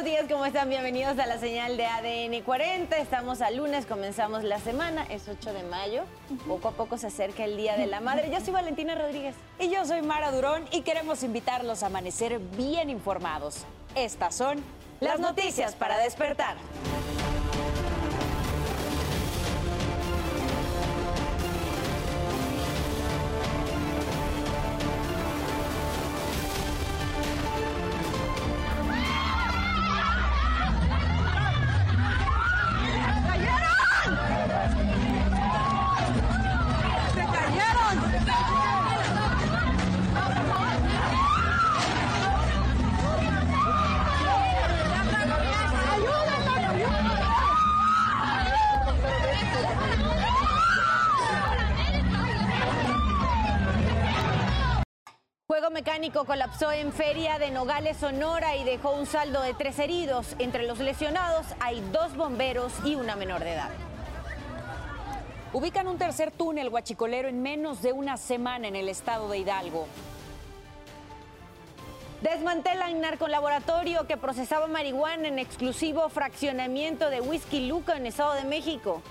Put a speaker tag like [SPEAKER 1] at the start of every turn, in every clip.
[SPEAKER 1] buenos días, ¿cómo están? Bienvenidos a la señal de ADN 40. Estamos a lunes, comenzamos la semana, es 8 de mayo. Poco a poco se acerca el Día de la Madre. Yo soy Valentina Rodríguez.
[SPEAKER 2] Y yo soy Mara Durón y queremos invitarlos a amanecer bien informados. Estas son
[SPEAKER 1] las noticias para despertar. Mecánico colapsó en Feria de Nogales, Sonora y dejó un saldo de tres heridos. Entre los lesionados hay dos bomberos y una menor de edad.
[SPEAKER 2] Ubican un tercer túnel guachicolero en menos de una semana en el estado de Hidalgo.
[SPEAKER 1] Desmantelan narcolaboratorio que procesaba marihuana en exclusivo fraccionamiento de Whisky Luca en Estado de México.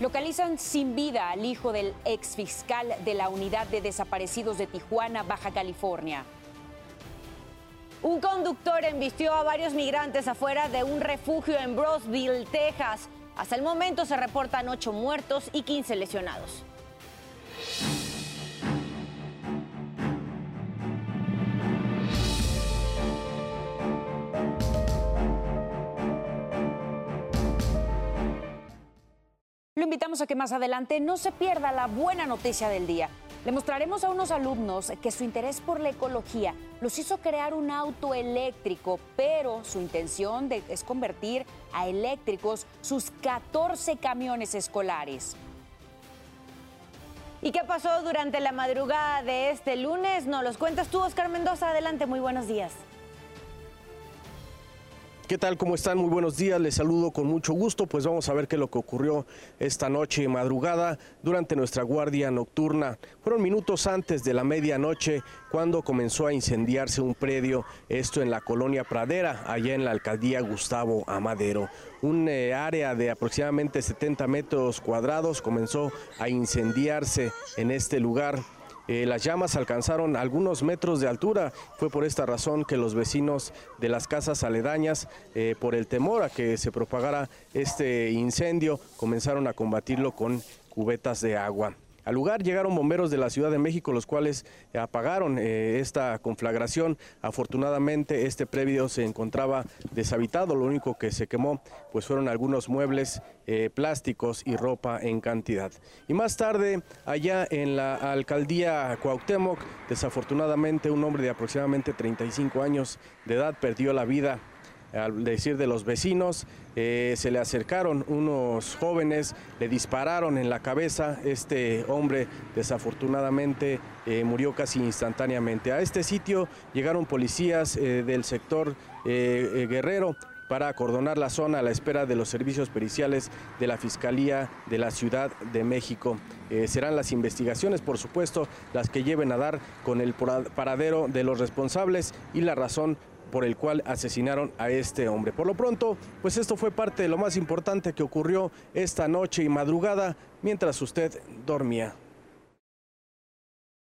[SPEAKER 2] Localizan sin vida al hijo del ex fiscal de la Unidad de Desaparecidos de Tijuana, Baja California.
[SPEAKER 1] Un conductor embistió a varios migrantes afuera de un refugio en Brosville, Texas. Hasta el momento se reportan 8 muertos y 15 lesionados.
[SPEAKER 2] Lo invitamos a que más adelante no se pierda la buena noticia del día. Le mostraremos a unos alumnos que su interés por la ecología los hizo crear un auto eléctrico, pero su intención es convertir a eléctricos sus 14 camiones escolares.
[SPEAKER 1] ¿Y qué pasó durante la madrugada de este lunes? Nos los cuentas tú, Oscar Mendoza. Adelante, muy buenos días.
[SPEAKER 3] ¿Qué tal? ¿Cómo están? Muy buenos días. Les saludo con mucho gusto. Pues vamos a ver qué es lo que ocurrió esta noche madrugada durante nuestra guardia nocturna. Fueron minutos antes de la medianoche cuando comenzó a incendiarse un predio, esto en la colonia Pradera, allá en la alcaldía Gustavo Amadero. Un eh, área de aproximadamente 70 metros cuadrados comenzó a incendiarse en este lugar. Eh, las llamas alcanzaron algunos metros de altura. Fue por esta razón que los vecinos de las casas aledañas, eh, por el temor a que se propagara este incendio, comenzaron a combatirlo con cubetas de agua. Al lugar llegaron bomberos de la Ciudad de México, los cuales apagaron eh, esta conflagración. Afortunadamente, este predio se encontraba deshabitado. Lo único que se quemó, pues fueron algunos muebles, eh, plásticos y ropa en cantidad. Y más tarde, allá en la alcaldía Cuauhtémoc, desafortunadamente, un hombre de aproximadamente 35 años de edad perdió la vida al decir de los vecinos, eh, se le acercaron unos jóvenes, le dispararon en la cabeza, este hombre desafortunadamente eh, murió casi instantáneamente. A este sitio llegaron policías eh, del sector Guerrero para acordonar la zona a la espera de los servicios periciales de la Fiscalía de la Ciudad de México. Serán las investigaciones, por supuesto, las que lleven a dar con el paradero de los responsables y la razón por el cual asesinaron a este hombre. Por lo pronto, pues esto fue parte de lo más importante que ocurrió esta noche y madrugada mientras usted dormía.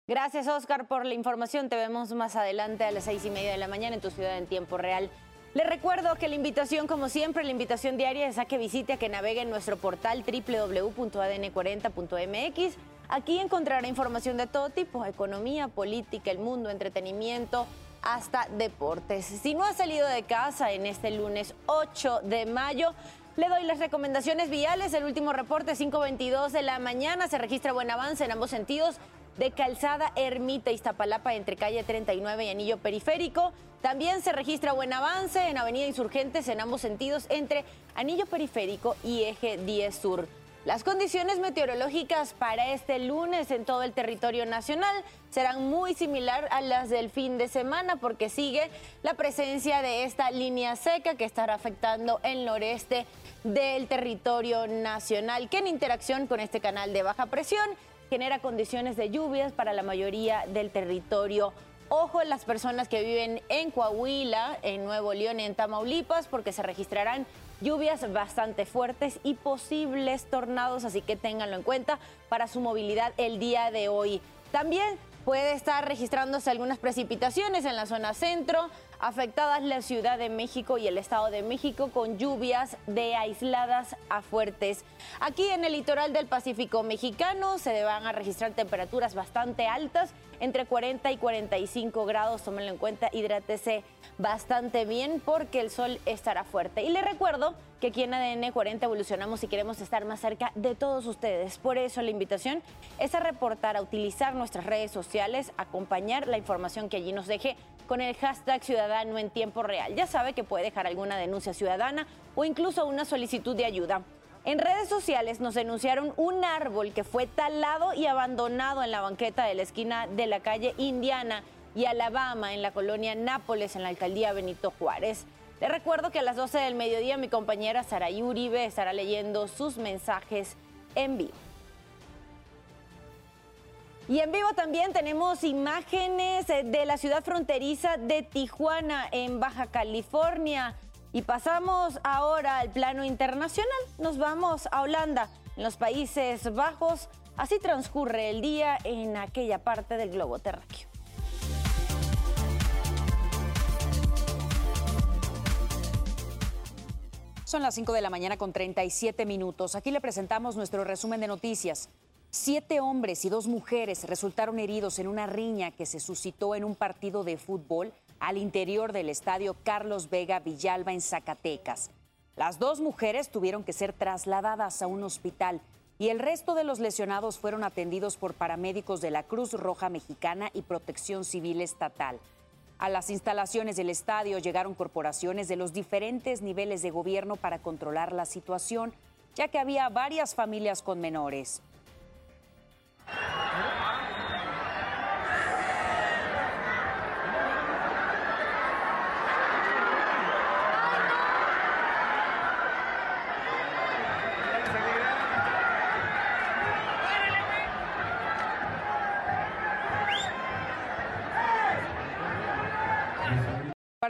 [SPEAKER 1] Gracias, Oscar, por la información. Te vemos más adelante a las seis y media de la mañana en tu ciudad en tiempo real. Les recuerdo que la invitación, como siempre, la invitación diaria es a que visite, a que navegue en nuestro portal www.adn40.mx. Aquí encontrará información de todo tipo, economía, política, el mundo, entretenimiento, hasta deportes. Si no ha salido de casa en este lunes 8 de mayo, le doy las recomendaciones viales. El último reporte, 5.22 de la mañana, se registra buen avance en ambos sentidos de Calzada Ermita Iztapalapa entre calle 39 y Anillo Periférico. También se registra buen avance en Avenida Insurgentes en ambos sentidos entre Anillo Periférico y Eje 10 Sur. Las condiciones meteorológicas para este lunes en todo el territorio nacional serán muy similar a las del fin de semana porque sigue la presencia de esta línea seca que estará afectando el noreste del territorio nacional, que en interacción con este canal de baja presión genera condiciones de lluvias para la mayoría del territorio Ojo las personas que viven en Coahuila, en Nuevo León, en Tamaulipas, porque se registrarán lluvias bastante fuertes y posibles tornados, así que ténganlo en cuenta para su movilidad el día de hoy. También puede estar registrándose algunas precipitaciones en la zona centro, afectadas la Ciudad de México y el Estado de México con lluvias de aisladas a fuertes. Aquí en el litoral del Pacífico mexicano se van a registrar temperaturas bastante altas, entre 40 y 45 grados, tómenlo en cuenta, hidrátese bastante bien porque el sol estará fuerte. Y le recuerdo que aquí en ADN 40 evolucionamos y queremos estar más cerca de todos ustedes. Por eso la invitación es a reportar, a utilizar nuestras redes sociales, acompañar la información que allí nos deje con el hashtag ciudadano en tiempo real. Ya sabe que puede dejar alguna denuncia ciudadana o incluso una solicitud de ayuda. En redes sociales nos denunciaron un árbol que fue talado y abandonado en la banqueta de la esquina de la calle Indiana y Alabama en la colonia Nápoles en la alcaldía Benito Juárez. Le recuerdo que a las 12 del mediodía mi compañera Saraí Uribe estará leyendo sus mensajes en vivo. Y en vivo también tenemos imágenes de la ciudad fronteriza de Tijuana, en Baja California. Y pasamos ahora al plano internacional. Nos vamos a Holanda, en los Países Bajos. Así transcurre el día en aquella parte del globo terráqueo.
[SPEAKER 2] Son las 5 de la mañana con 37 minutos. Aquí le presentamos nuestro resumen de noticias. Siete hombres y dos mujeres resultaron heridos en una riña que se suscitó en un partido de fútbol al interior del estadio Carlos Vega Villalba en Zacatecas. Las dos mujeres tuvieron que ser trasladadas a un hospital y el resto de los lesionados fueron atendidos por paramédicos de la Cruz Roja Mexicana y Protección Civil Estatal. A las instalaciones del estadio llegaron corporaciones de los diferentes niveles de gobierno para controlar la situación, ya que había varias familias con menores.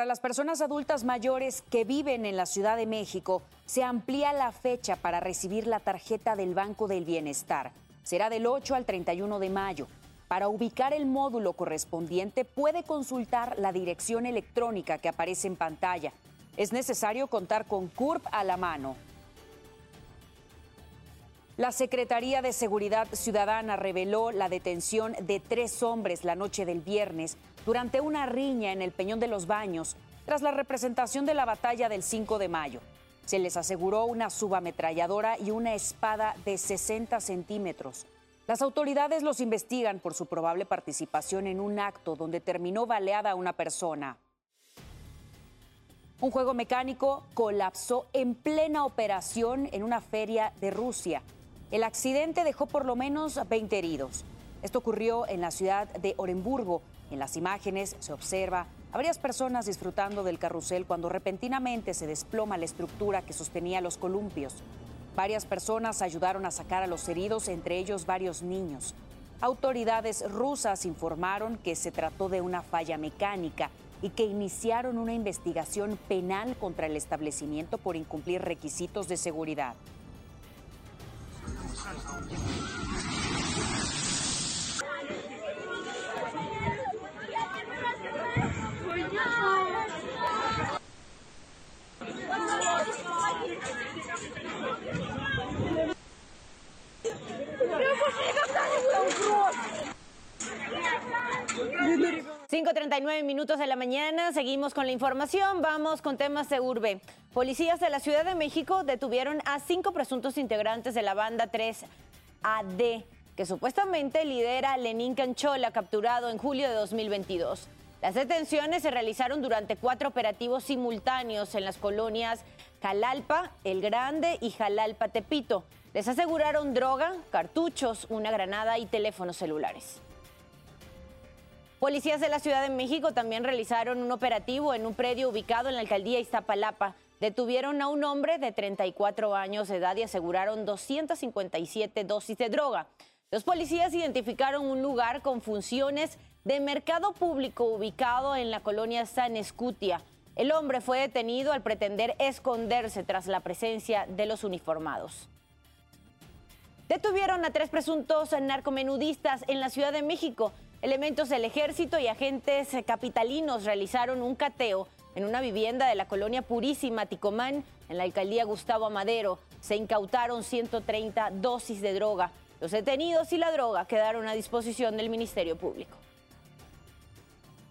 [SPEAKER 2] Para las personas adultas mayores que viven en la Ciudad de México, se amplía la fecha para recibir la tarjeta del Banco del Bienestar será del 8 al 31 de mayo. Para ubicar el módulo correspondiente puede consultar la dirección electrónica que aparece en pantalla. Es necesario contar con CURP a la mano. La Secretaría de Seguridad Ciudadana reveló la detención de tres hombres la noche del viernes durante una riña en el Peñón de los Baños tras la representación de la batalla del 5 de mayo. Se les aseguró una subametralladora y una espada de 60 centímetros. Las autoridades los investigan por su probable participación en un acto donde terminó baleada una persona. Un juego mecánico colapsó en plena operación en una feria de Rusia. El accidente dejó por lo menos 20 heridos. Esto ocurrió en la ciudad de Orenburgo. En las imágenes se observa a varias personas disfrutando del carrusel cuando repentinamente se desploma la estructura que sostenía los columpios. Varias personas ayudaron a sacar a los heridos, entre ellos varios niños. Autoridades rusas informaron que se trató de una falla mecánica y que iniciaron una investigación penal contra el establecimiento por incumplir requisitos de seguridad.
[SPEAKER 1] 5.39 minutos de la mañana, seguimos con la información, vamos con temas de urbe. Policías de la Ciudad de México detuvieron a cinco presuntos integrantes de la banda 3AD, que supuestamente lidera Lenín Canchola, capturado en julio de 2022. Las detenciones se realizaron durante cuatro operativos simultáneos en las colonias Jalalpa, El Grande y Jalalpa Tepito. Les aseguraron droga, cartuchos, una granada y teléfonos celulares. Policías de la Ciudad de México también realizaron un operativo en un predio ubicado en la alcaldía Iztapalapa. Detuvieron a un hombre de 34 años de edad y aseguraron 257 dosis de droga. Los policías identificaron un lugar con funciones de mercado público ubicado en la colonia San Escutia. El hombre fue detenido al pretender esconderse tras la presencia de los uniformados. Detuvieron a tres presuntos narcomenudistas en la Ciudad de México. Elementos del ejército y agentes capitalinos realizaron un cateo en una vivienda de la colonia Purísima Ticomán, en la alcaldía Gustavo Amadero. Se incautaron 130 dosis de droga. Los detenidos y la droga quedaron a disposición del Ministerio Público.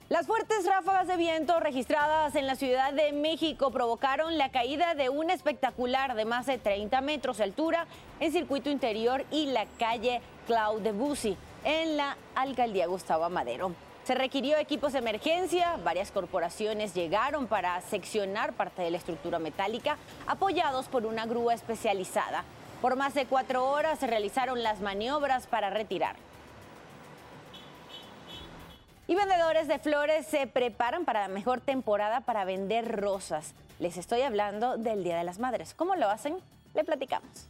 [SPEAKER 1] Las fuertes ráfagas de viento registradas en la Ciudad de México provocaron la caída de un espectacular de más de 30 metros de altura en circuito interior y la calle Claude Debussy en la alcaldía Gustavo Amadero. Se requirió equipos de emergencia, varias corporaciones llegaron para seccionar parte de la estructura metálica, apoyados por una grúa especializada. Por más de cuatro horas se realizaron las maniobras para retirar. Y vendedores de flores se preparan para la mejor temporada para vender rosas. Les estoy hablando del Día de las Madres. ¿Cómo lo hacen? Le platicamos.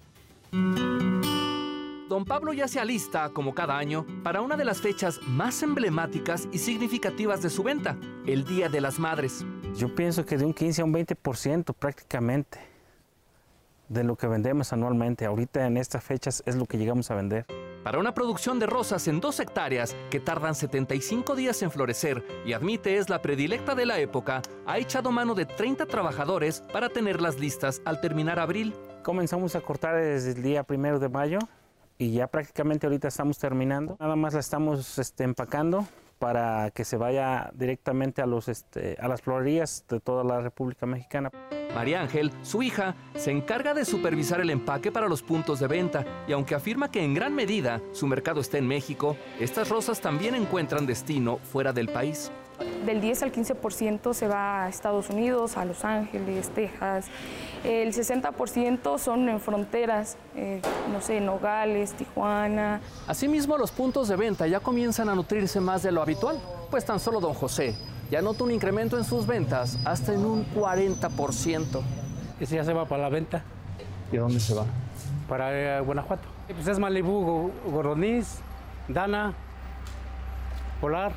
[SPEAKER 4] Don Pablo ya se alista, como cada año, para una de las fechas más emblemáticas y significativas de su venta, el Día de las Madres.
[SPEAKER 5] Yo pienso que de un 15 a un 20% prácticamente de lo que vendemos anualmente. Ahorita en estas fechas es lo que llegamos a vender.
[SPEAKER 4] Para una producción de rosas en dos hectáreas que tardan 75 días en florecer y admite es la predilecta de la época, ha echado mano de 30 trabajadores para tenerlas listas al terminar abril.
[SPEAKER 5] Comenzamos a cortar desde el día primero de mayo y ya prácticamente ahorita estamos terminando. Nada más la estamos este, empacando para que se vaya directamente a, los, este, a las florerías de toda la República Mexicana.
[SPEAKER 4] María Ángel, su hija, se encarga de supervisar el empaque para los puntos de venta y aunque afirma que en gran medida su mercado está en México, estas rosas también encuentran destino fuera del país.
[SPEAKER 6] Del 10 al 15% se va a Estados Unidos, a Los Ángeles, Texas. El 60% son en fronteras, eh, no sé, Nogales, Tijuana.
[SPEAKER 4] Asimismo, los puntos de venta ya comienzan a nutrirse más de lo habitual, pues tan solo don José ya nota un incremento en sus ventas hasta en un 40%.
[SPEAKER 5] Ese ya se va para la venta.
[SPEAKER 4] ¿Y dónde se va?
[SPEAKER 5] Para eh, Guanajuato. Pues es Malibú, Goroniz, Dana, Polar,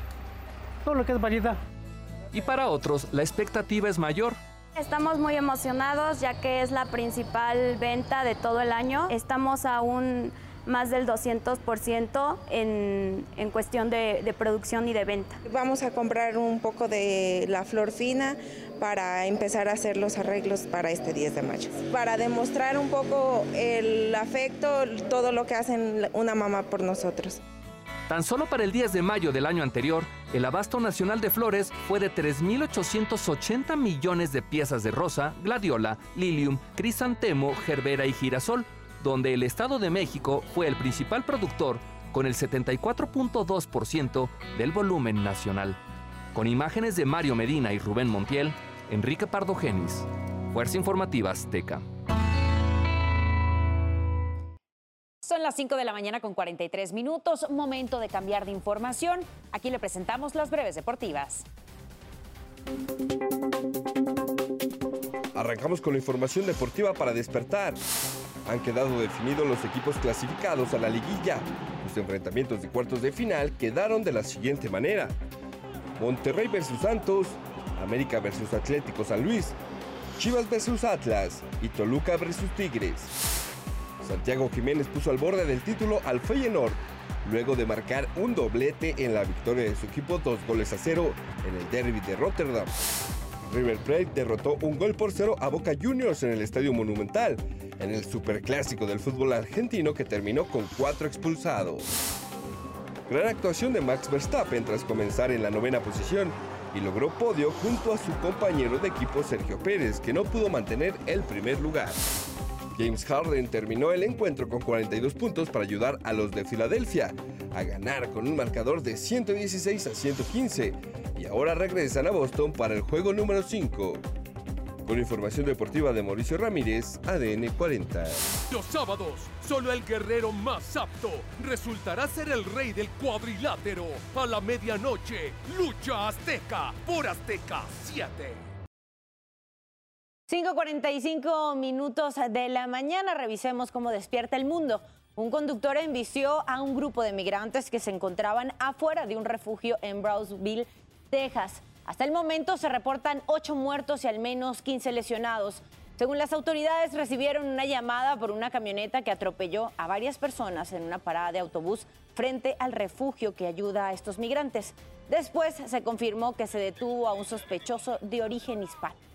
[SPEAKER 5] todo lo que es variedad.
[SPEAKER 4] Y para otros, la expectativa es mayor.
[SPEAKER 7] Estamos muy emocionados ya que es la principal venta de todo el año. Estamos aún más del 200% en, en cuestión de, de producción y de venta.
[SPEAKER 8] Vamos a comprar un poco de la flor fina para empezar a hacer los arreglos para este 10 de mayo. Para demostrar un poco el afecto, todo lo que hacen una mamá por nosotros.
[SPEAKER 4] Tan solo para el 10 de mayo del año anterior, el abasto nacional de flores fue de 3.880 millones de piezas de rosa, gladiola, lilium, crisantemo, gerbera y girasol, donde el Estado de México fue el principal productor con el 74.2% del volumen nacional. Con imágenes de Mario Medina y Rubén Montiel, Enrique Pardo Genis, Fuerza Informativa Azteca.
[SPEAKER 2] Son las 5 de la mañana con 43 minutos, momento de cambiar de información. Aquí le presentamos las breves deportivas.
[SPEAKER 9] Arrancamos con la información deportiva para despertar. Han quedado definidos los equipos clasificados a la liguilla. Los enfrentamientos de cuartos de final quedaron de la siguiente manera. Monterrey versus Santos, América versus Atlético San Luis, Chivas versus Atlas y Toluca versus Tigres. Santiago Jiménez puso al borde del título al Feyenoord luego de marcar un doblete en la victoria de su equipo dos goles a cero en el derby de Rotterdam. River Plate derrotó un gol por cero a Boca Juniors en el Estadio Monumental, en el superclásico del fútbol argentino que terminó con cuatro expulsados. Gran actuación de Max Verstappen tras comenzar en la novena posición y logró podio junto a su compañero de equipo Sergio Pérez, que no pudo mantener el primer lugar. James Harden terminó el encuentro con 42 puntos para ayudar a los de Filadelfia a ganar con un marcador de 116 a 115 y ahora regresan a Boston para el juego número 5. Con información deportiva de Mauricio Ramírez, ADN 40.
[SPEAKER 10] Los sábados, solo el guerrero más apto resultará ser el rey del cuadrilátero. A la medianoche, lucha azteca por Azteca 7.
[SPEAKER 1] 5.45 minutos de la mañana, revisemos cómo despierta el mundo. Un conductor envició a un grupo de migrantes que se encontraban afuera de un refugio en Brownsville, Texas. Hasta el momento se reportan ocho muertos y al menos 15 lesionados. Según las autoridades, recibieron una llamada por una camioneta que atropelló a varias personas en una parada de autobús frente al refugio que ayuda a estos migrantes. Después se confirmó que se detuvo a un sospechoso de origen hispano.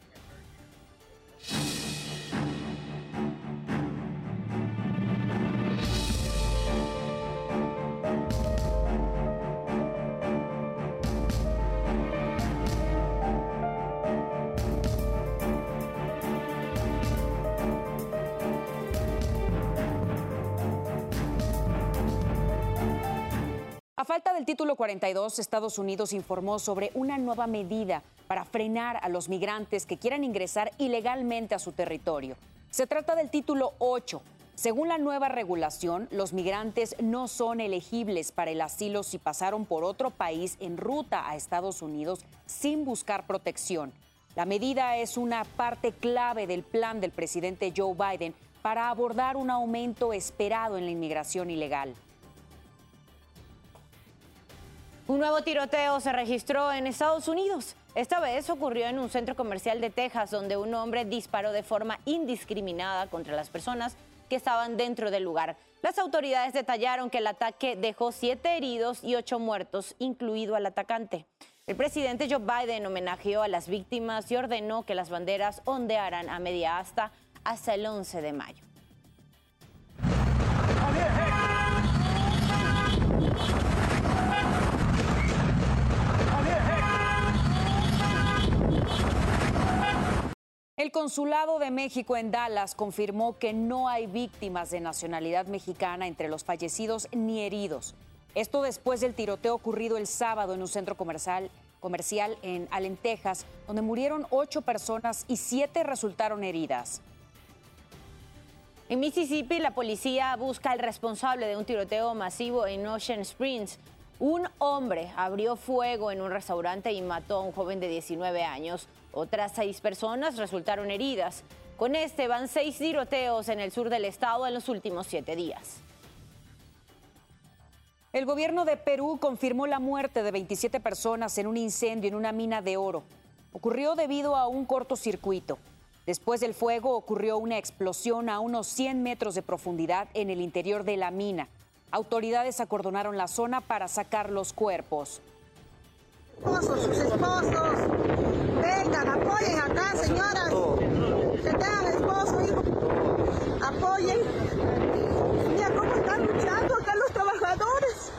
[SPEAKER 2] A falta del título 42, Estados Unidos informó sobre una nueva medida para frenar a los migrantes que quieran ingresar ilegalmente a su territorio. Se trata del título 8. Según la nueva regulación, los migrantes no son elegibles para el asilo si pasaron por otro país en ruta a Estados Unidos sin buscar protección. La medida es una parte clave del plan del presidente Joe Biden para abordar un aumento esperado en la inmigración ilegal.
[SPEAKER 1] Un nuevo tiroteo se registró en Estados Unidos. Esta vez ocurrió en un centro comercial de Texas donde un hombre disparó de forma indiscriminada contra las personas que estaban dentro del lugar. Las autoridades detallaron que el ataque dejó siete heridos y ocho muertos, incluido al atacante. El presidente Joe Biden homenajeó a las víctimas y ordenó que las banderas ondearan a media asta hasta el 11 de mayo.
[SPEAKER 2] El Consulado de México en Dallas confirmó que no hay víctimas de nacionalidad mexicana entre los fallecidos ni heridos. Esto después del tiroteo ocurrido el sábado en un centro comercial, comercial en Allen, Texas, donde murieron ocho personas y siete resultaron heridas.
[SPEAKER 1] En Mississippi, la policía busca al responsable de un tiroteo masivo en Ocean Springs. Un hombre abrió fuego en un restaurante y mató a un joven de 19 años. Otras seis personas resultaron heridas. Con este van seis tiroteos en el sur del estado en los últimos siete días.
[SPEAKER 2] El gobierno de Perú confirmó la muerte de 27 personas en un incendio en una mina de oro. Ocurrió debido a un cortocircuito. Después del fuego ocurrió una explosión a unos 100 metros de profundidad en el interior de la mina. Autoridades acordonaron la zona para sacar los cuerpos.
[SPEAKER 11] sus esposos, vengan, apoyen acá, señoras. Que tengan esposo, hijo. Apoyen. Mira cómo están luchando acá los trabajadores.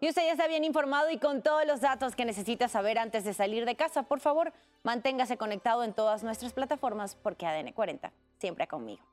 [SPEAKER 1] Y usted ya está bien informado y con todos los datos que necesita saber antes de salir de casa. Por favor, manténgase conectado en todas nuestras plataformas porque ADN 40 siempre conmigo.